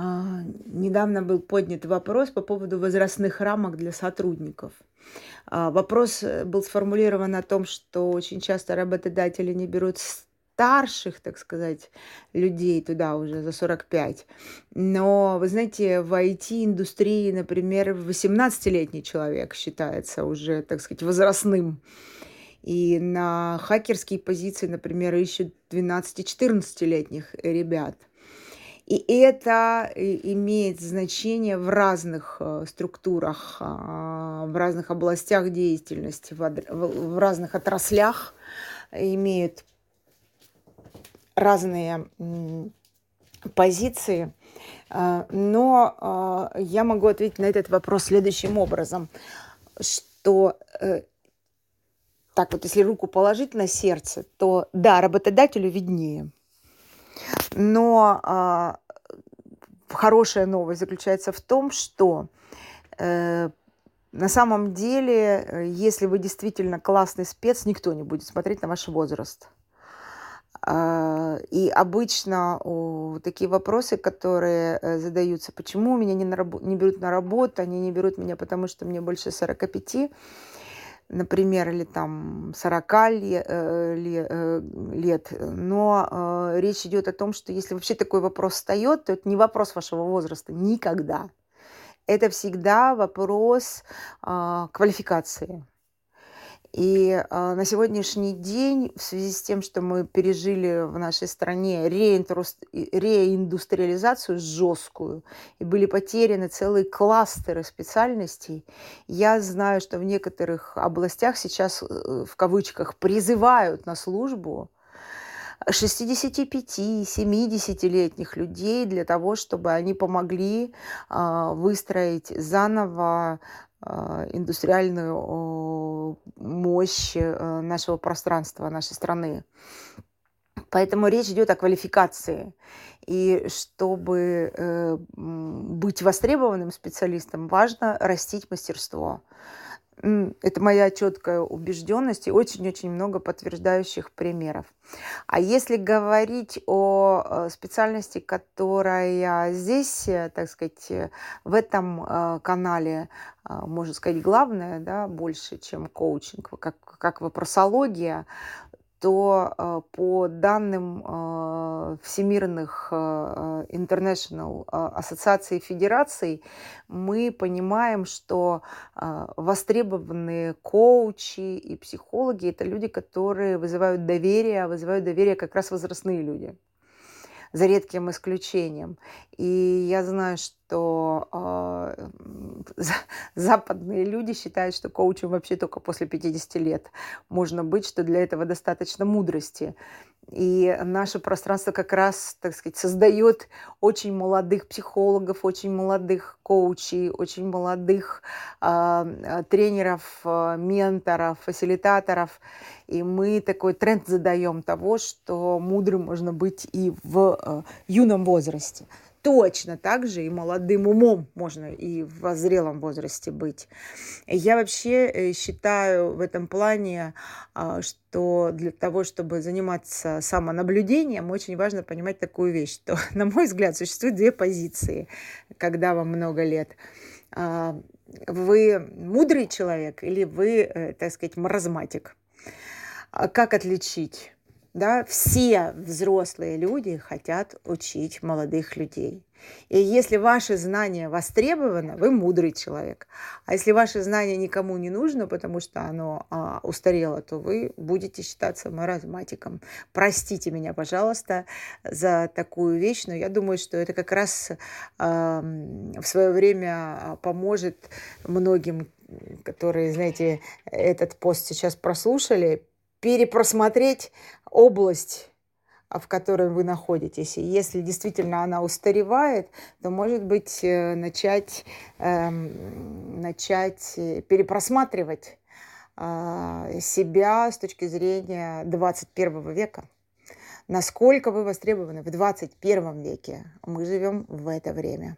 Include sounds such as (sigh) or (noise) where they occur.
А, недавно был поднят вопрос по поводу возрастных рамок для сотрудников. А, вопрос э, был сформулирован о том, что очень часто работодатели не берут старших, так сказать, людей туда уже за 45. Но, вы знаете, в IT-индустрии, например, 18-летний человек считается уже, так сказать, возрастным. И на хакерские позиции, например, ищут 12-14-летних ребят. И это имеет значение в разных э, структурах, а, в разных областях деятельности, в разных отраслях имеют разные позиции. А, но я могу ответить на этот вопрос следующим образом, что э, так вот, если руку положить на сердце, то да, работодателю виднее – но а, хорошая новость заключается в том, что э, на самом деле, э, если вы действительно классный спец, никто не будет смотреть на ваш возраст. А, и обычно такие вопросы, которые э, задаются, почему меня не, на раб- не берут на работу, они не берут меня, потому что мне больше 45, например, или там 40 лет, э, лет. но э, речь идет о том, что если вообще такой вопрос встает, то это не вопрос вашего возраста никогда. Это всегда вопрос э, квалификации. И э, на сегодняшний день, в связи с тем, что мы пережили в нашей стране реиндустриализацию жесткую, и были потеряны целые кластеры специальностей, я знаю, что в некоторых областях сейчас, э, в кавычках, призывают на службу 65-70-летних людей для того, чтобы они помогли э, выстроить заново а, индустриальную мощь э, нашего пространства, нашей страны. Поэтому речь идет о квалификации. И чтобы э, быть востребованным специалистом, важно растить мастерство. Это моя четкая убежденность и очень-очень много подтверждающих примеров. А если говорить о э, специальности, которая здесь, э, так сказать, э, в этом канале, можно сказать, главная, да, больше, чем коучинг, как, как вопросология, то э, по данным э, всемирных э, International Ассоциаций Федераций мы понимаем, что востребованные коучи и психологи – это люди, которые вызывают доверие, а вызывают доверие как раз возрастные люди за редким исключением. И я знаю, что э, (laughs) западные люди считают, что коучем вообще только после 50 лет можно быть, что для этого достаточно мудрости. И наше пространство как раз, так сказать, создает очень молодых психологов, очень молодых коучей, очень молодых э, тренеров, э, менторов, фасилитаторов. И мы такой тренд задаем того, что мудрым можно быть и в э, юном возрасте точно так же и молодым умом можно и в зрелом возрасте быть. Я вообще э, считаю в этом плане, а, что для того, чтобы заниматься самонаблюдением, очень важно понимать такую вещь, что, (laughs) на мой взгляд, существует две позиции, когда вам много лет а, вы мудрый человек или вы, э, так сказать, маразматик. А как отличить? Да, все взрослые люди хотят учить молодых людей. И если ваши знания востребованы, вы мудрый человек. А если ваши знания никому не нужно, потому что оно а, устарело, то вы будете считаться маразматиком. Простите меня, пожалуйста, за такую вещь, но я думаю, что это как раз а, в свое время поможет многим, которые, знаете, этот пост сейчас прослушали, перепросмотреть область в которой вы находитесь. И если действительно она устаревает, то, может быть, э, начать, эм, начать э, перепросматривать э, себя с точки зрения 21 века. Насколько вы востребованы в 21 веке. Мы живем в это время.